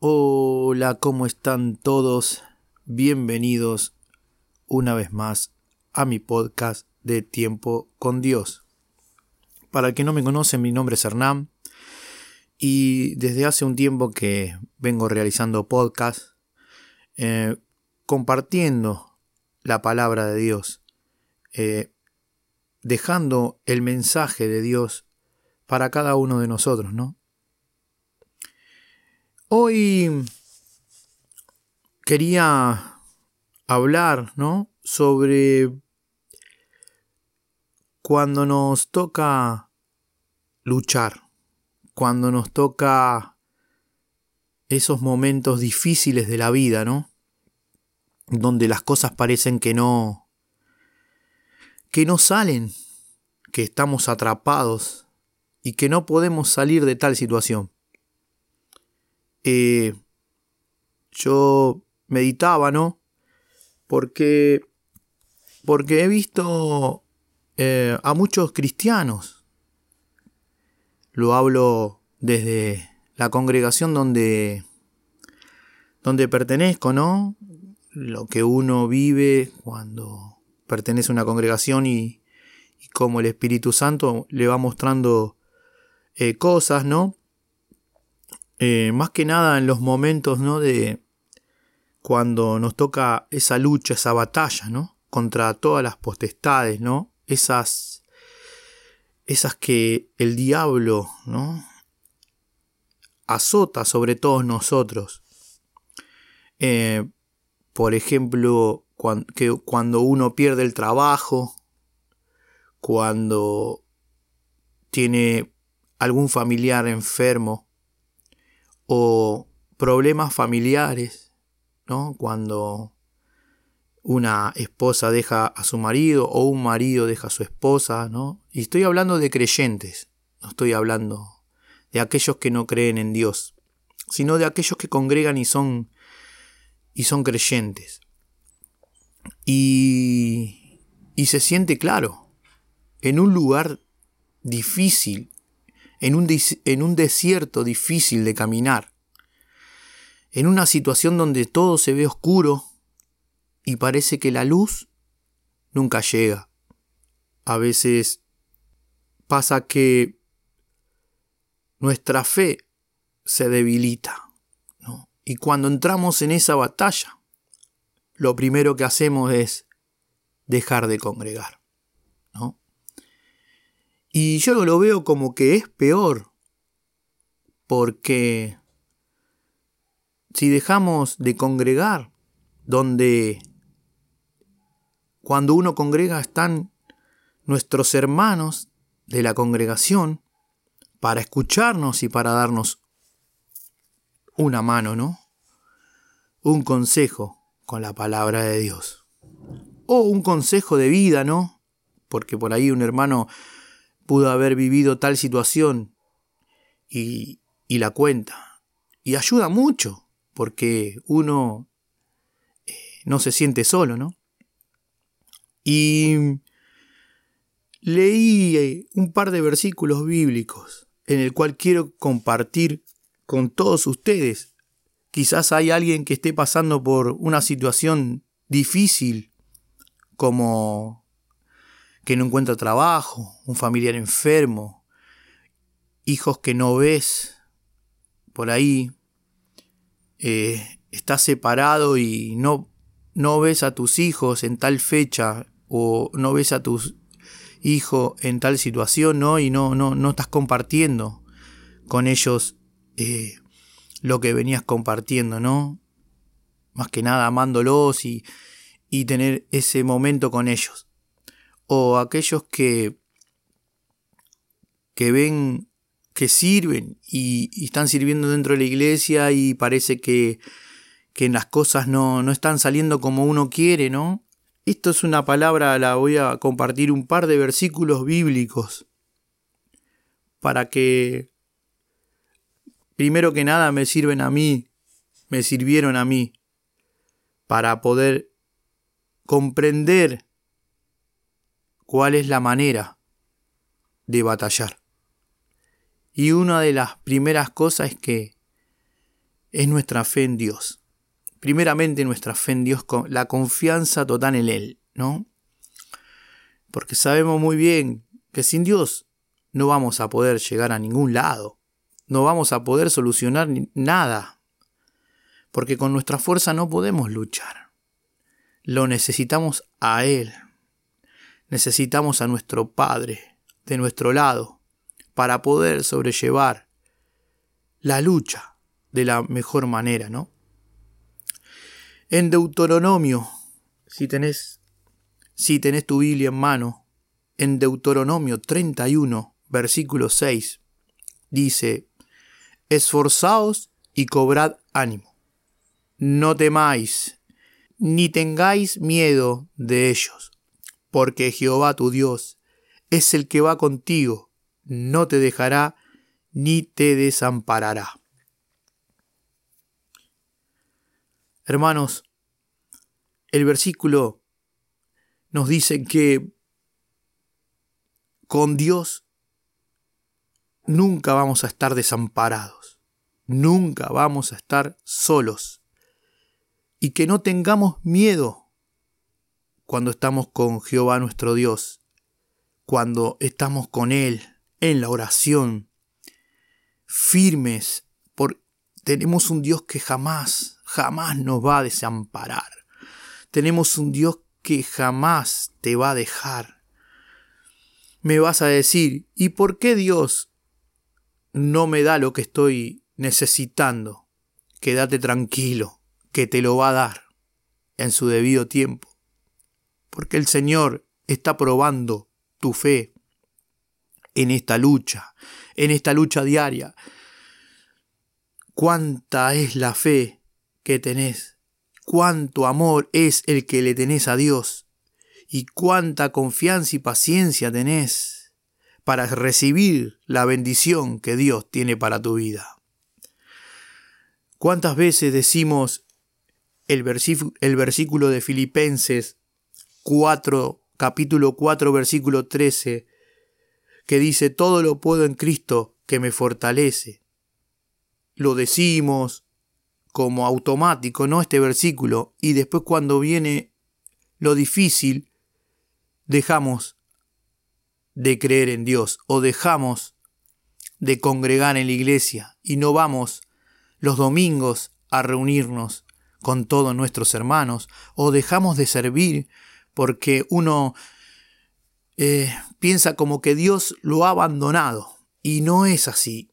Hola, ¿cómo están todos? Bienvenidos una vez más a mi podcast de Tiempo con Dios. Para el que no me conoce, mi nombre es Hernán y desde hace un tiempo que vengo realizando podcast eh, compartiendo la palabra de Dios, eh, dejando el mensaje de Dios para cada uno de nosotros, ¿no? Hoy quería hablar, ¿no? Sobre cuando nos toca luchar, cuando nos toca esos momentos difíciles de la vida, ¿no? Donde las cosas parecen que no que no salen, que estamos atrapados y que no podemos salir de tal situación. Eh, yo meditaba, ¿no? Porque, porque he visto eh, a muchos cristianos, lo hablo desde la congregación donde, donde pertenezco, ¿no? Lo que uno vive cuando pertenece a una congregación y, y como el Espíritu Santo le va mostrando eh, cosas, ¿no? Eh, más que nada en los momentos, ¿no? De cuando nos toca esa lucha, esa batalla, ¿no? Contra todas las potestades, ¿no? Esas, esas que el diablo, ¿no? Azota sobre todos nosotros. Eh, por ejemplo, cuando, que cuando uno pierde el trabajo, cuando tiene algún familiar enfermo, o problemas familiares, ¿no? Cuando una esposa deja a su marido o un marido deja a su esposa, ¿no? Y estoy hablando de creyentes, no estoy hablando de aquellos que no creen en Dios, sino de aquellos que congregan y son y son creyentes. Y y se siente claro en un lugar difícil en un, en un desierto difícil de caminar, en una situación donde todo se ve oscuro y parece que la luz nunca llega. A veces pasa que nuestra fe se debilita. Y cuando entramos en esa batalla, lo primero que hacemos es dejar de congregar. Y yo lo veo como que es peor, porque si dejamos de congregar, donde cuando uno congrega están nuestros hermanos de la congregación para escucharnos y para darnos una mano, ¿no? Un consejo con la palabra de Dios. O un consejo de vida, ¿no? Porque por ahí un hermano pudo haber vivido tal situación y, la cuenta. Y ayuda mucho, porque uno eh, no se siente solo, ¿no? Y leí eh, un par de versículos bíblicos en el cual quiero compartir con todos ustedes. Quizás hay alguien que esté pasando por una situación difícil como que no encuentra trabajo, un familiar enfermo, hijos que no ves por ahí, eh, estás separado y no, no ves a tus hijos en tal fecha o no ves a tus hijos en tal situación, ¿no? Y no, no, no estás compartiendo con ellos eh, lo que venías compartiendo, ¿no? Más que nada amándolos y, y tener ese momento con ellos o aquellos que, que ven que sirven y, están sirviendo dentro de la iglesia y parece que, que las cosas no, no están saliendo como uno quiere, ¿no? Esto es una palabra, la voy a compartir un par de versículos bíblicos para que primero que nada me sirven a mí, me sirvieron a mí, para poder comprender cuál es la manera de batallar. Y una de las primeras cosas es que es nuestra fe en Dios. Primeramente nuestra fe en Dios, la confianza total en Él, ¿no? Porque sabemos muy bien que sin Dios no vamos a poder llegar a ningún lado, no vamos a poder solucionar nada, porque con nuestra fuerza no podemos luchar. Lo necesitamos a Él, necesitamos a nuestro Padre de nuestro lado para poder sobrellevar la lucha de la mejor manera, ¿no? En Deuteronomio, si tenés, si tenés tu Biblia en mano, en Deuteronomio 31, versículo 6, dice, Esforzaos y cobrad ánimo. No temáis, ni tengáis miedo de ellos, porque Jehová tu Dios es el que va contigo no te dejará ni te desamparará. Hermanos, el versículo nos dice que con Dios nunca vamos a estar desamparados, nunca vamos a estar solos. Y que no tengamos miedo cuando estamos con Jehová nuestro Dios, cuando estamos con Él, en la oración, firmes, porque tenemos un Dios que jamás, jamás nos va a desamparar. Tenemos un Dios que jamás te va a dejar. Me vas a decir, ¿y por qué Dios no me da lo que estoy necesitando? Quédate tranquilo, que te lo va a dar en su debido tiempo. Porque el Señor está probando tu fe, en esta lucha, en esta lucha diaria. Cuánta es la fe que tenés, cuánto amor es el que le tenés a Dios y cuánta confianza y paciencia tenés para recibir la bendición que Dios tiene para tu vida. ¿Cuántas veces decimos el, el versículo de Filipenses 4, capítulo 4, versículo 13? que dice, todo lo puedo en Cristo que me fortalece. Lo decimos como automático, ¿no? Este versículo, y después cuando viene lo difícil, dejamos de creer en Dios o dejamos de congregar en la iglesia y no vamos los domingos a reunirnos con todos nuestros hermanos o dejamos de servir porque uno eh, piensa como que Dios lo ha abandonado. Y no es así.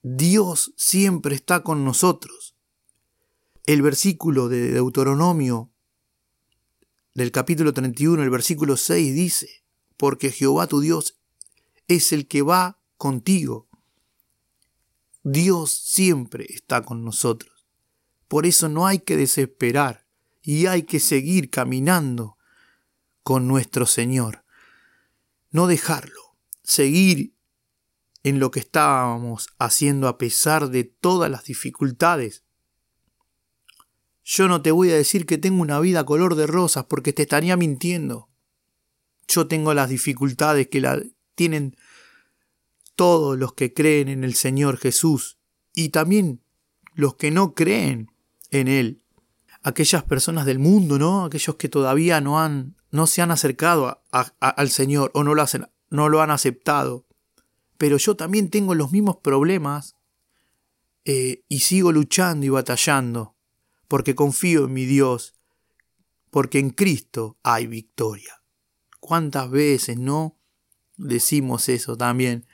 Dios siempre está con nosotros. El versículo de Deuteronomio del capítulo 31, el versículo 6 dice, porque Jehová tu Dios es el que va contigo. Dios siempre está con nosotros. Por eso no hay que desesperar y hay que seguir caminando con nuestro Señor no dejarlo, seguir en lo que estábamos haciendo a pesar de todas las dificultades. Yo no te voy a decir que tengo una vida color de rosas porque te estaría mintiendo. Yo tengo las dificultades que la tienen todos los que creen en el Señor Jesús y también los que no creen en Él. Aquellas personas del mundo, ¿no? Aquellos que todavía no han no se han acercado al Señor o no lo, hacen, no lo han aceptado. Pero yo también tengo los mismos problemas eh, y sigo luchando y batallando porque confío en mi Dios, porque en Cristo hay victoria. ¿Cuántas veces no decimos eso también?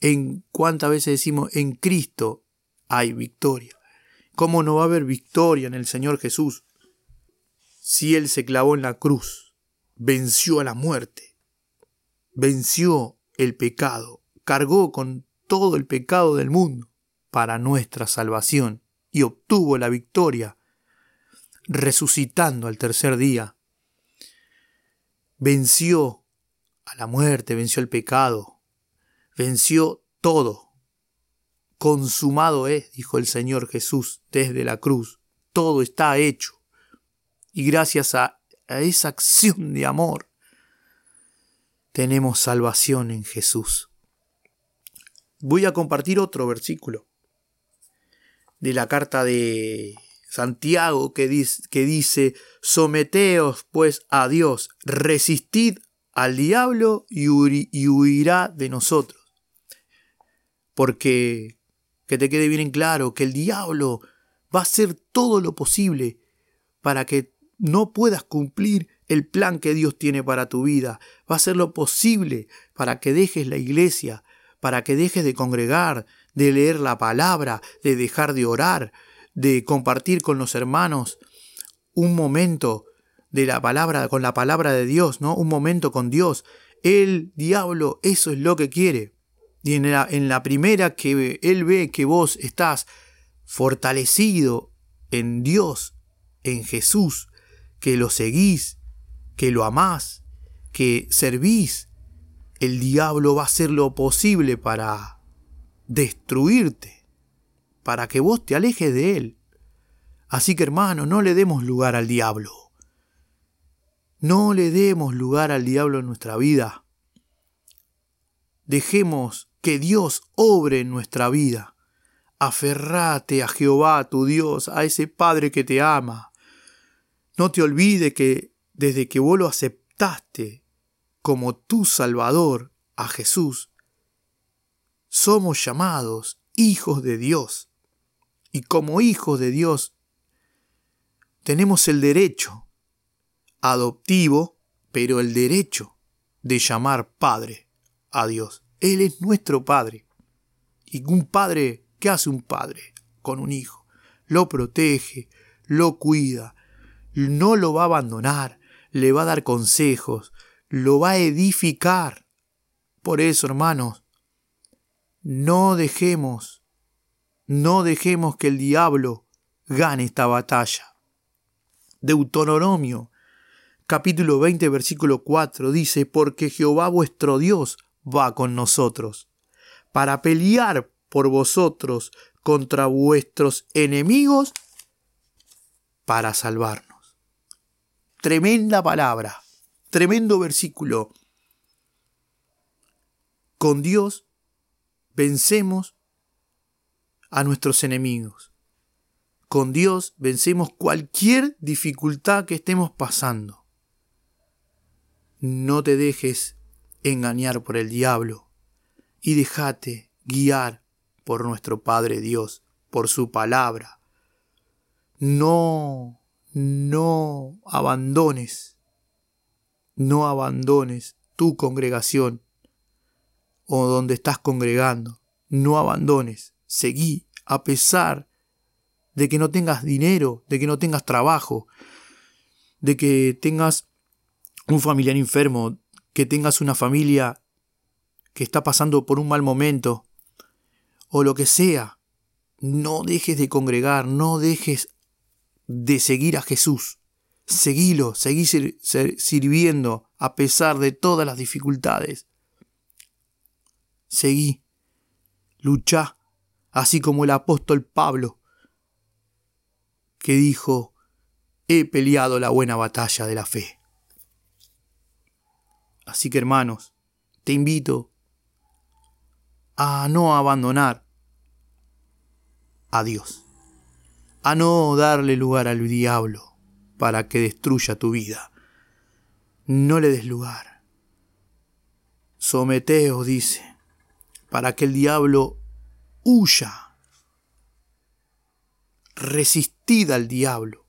En cuántas veces decimos en Cristo hay victoria. ¿Cómo no va a haber victoria en el Señor Jesús si Él se clavó en la cruz? venció a la muerte, venció el pecado, cargó con todo el pecado del mundo para nuestra salvación y obtuvo la victoria, resucitando al tercer día. Venció a la muerte, venció el pecado, venció todo consumado es, dijo el Señor Jesús desde la cruz. Todo está hecho. Y gracias a, a esa acción de amor, tenemos salvación en Jesús. Voy a compartir otro versículo de la carta de Santiago que dice, que dice, someteos pues a Dios, resistid al diablo y, huirá de nosotros. Porque, que te quede bien en claro, que el diablo va a hacer todo lo posible para que no puedas cumplir el plan que Dios tiene para tu vida. Va a hacer lo posible para que dejes la iglesia, para que dejes de congregar, de leer la palabra, de dejar de orar, de compartir con los hermanos un momento de la palabra con la palabra de Dios, ¿no? Un momento con Dios. El diablo eso es lo que quiere. Y en la, en la primera que él ve que vos estás fortalecido en Dios, en Jesús, que lo seguís, que lo amás, que servís, el diablo va a hacer lo posible para destruirte para que vos te alejes de él. Así que hermano, no le demos lugar al diablo. No le demos lugar al diablo en nuestra vida. Dejemos que Dios obre en nuestra vida. Aferrate a Jehová tu Dios, a ese Padre que te ama. No te olvides que desde que vos lo aceptaste como tu Salvador, a Jesús, somos llamados hijos de Dios y como hijos de Dios tenemos el derecho adoptivo, pero el derecho de llamar Padre a Dios. Él es nuestro Padre. Y un padre, ¿qué hace un padre con un hijo? Lo protege, lo cuida, no lo va a abandonar, le va a dar consejos, lo va a edificar. Por eso, hermanos, no dejemos no dejemos que el diablo gane esta batalla. Deuteronomio capítulo 20 versículo 4 dice, porque Jehová vuestro Dios va con nosotros, para pelear por vosotros contra vuestros enemigos, para salvarnos. Tremenda palabra, tremendo versículo. Con Dios vencemos a nuestros enemigos. Con Dios vencemos cualquier dificultad que estemos pasando. No te dejes engañar por el diablo y déjate guiar por nuestro Padre Dios, por su palabra. No, no abandones, no abandones tu congregación o donde estás congregando. No abandones seguí a pesar de que no tengas dinero, de que no tengas trabajo, de que tengas un familiar enfermo, que tengas una familia que está pasando por un mal momento, o lo que sea. No dejes de congregar, no dejes de seguir a Jesús. Seguilo, seguí sirviendo a pesar de todas las dificultades. Seguí, lucha así como el apóstol Pablo, que dijo, he peleado la buena batalla de la fe. Así que hermanos, te invito a no abandonar a Dios, a no darle lugar al diablo para que destruya tu vida. No le des lugar. Someteos, dice, para que el diablo huya. Resistid al diablo,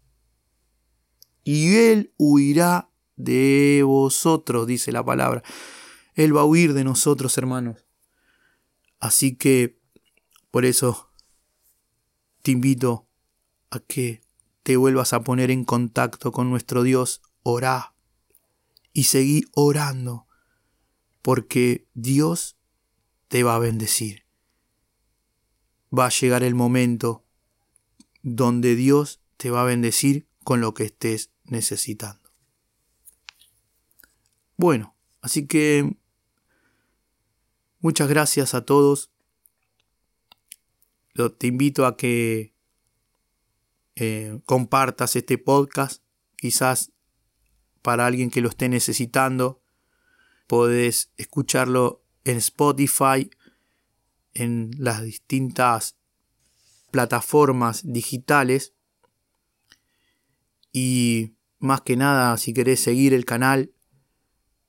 y él huirá de vosotros, dice la palabra. Él va a huir de nosotros, hermanos. Así que, por eso, te invito a que te vuelvas a poner en contacto con nuestro Dios, orá y seguí orando, porque Dios te va a bendecir va a llegar el momento donde Dios te va a bendecir con lo que estés necesitando. Bueno, así que muchas gracias a todos te invito a que eh, compartas este podcast, quizás para alguien que lo esté necesitando. Podés escucharlo en Spotify, en las distintas plataformas digitales. Y más que nada, si querés seguir el canal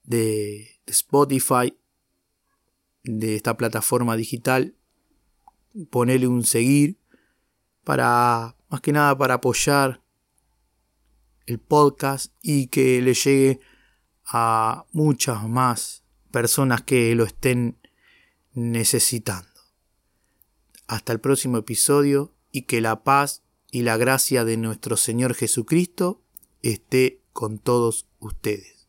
de Spotify, de esta plataforma digital, ponele un seguir para, más que nada, para apoyar el podcast y que le llegue a muchas más personas que lo estén necesitando. Hasta el próximo episodio y que la paz y la gracia de nuestro Señor Jesucristo esté con todos ustedes.